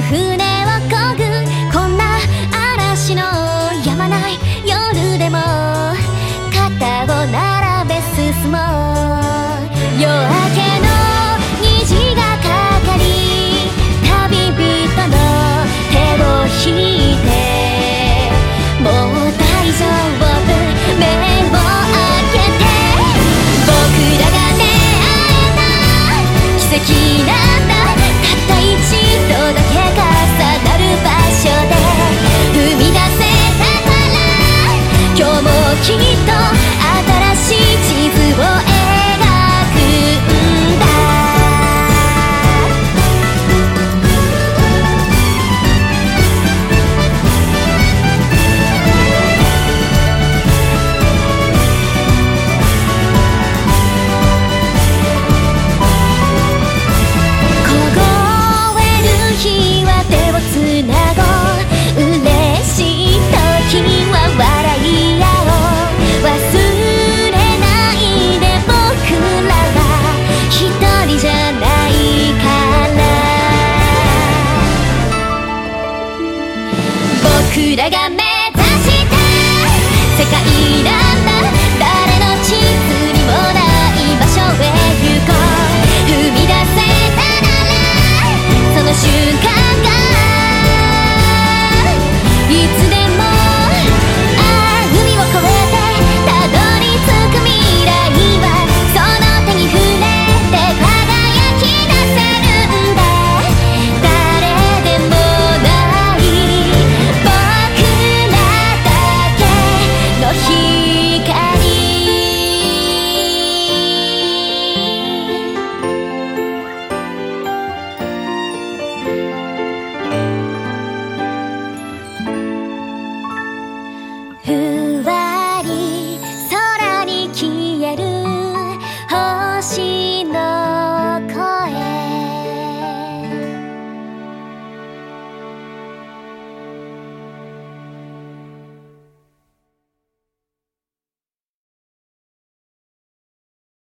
船をこぐこんな嵐の止まない夜でも肩を並べ進もう夜明けののががかかりてをいもうら好きな 들어가면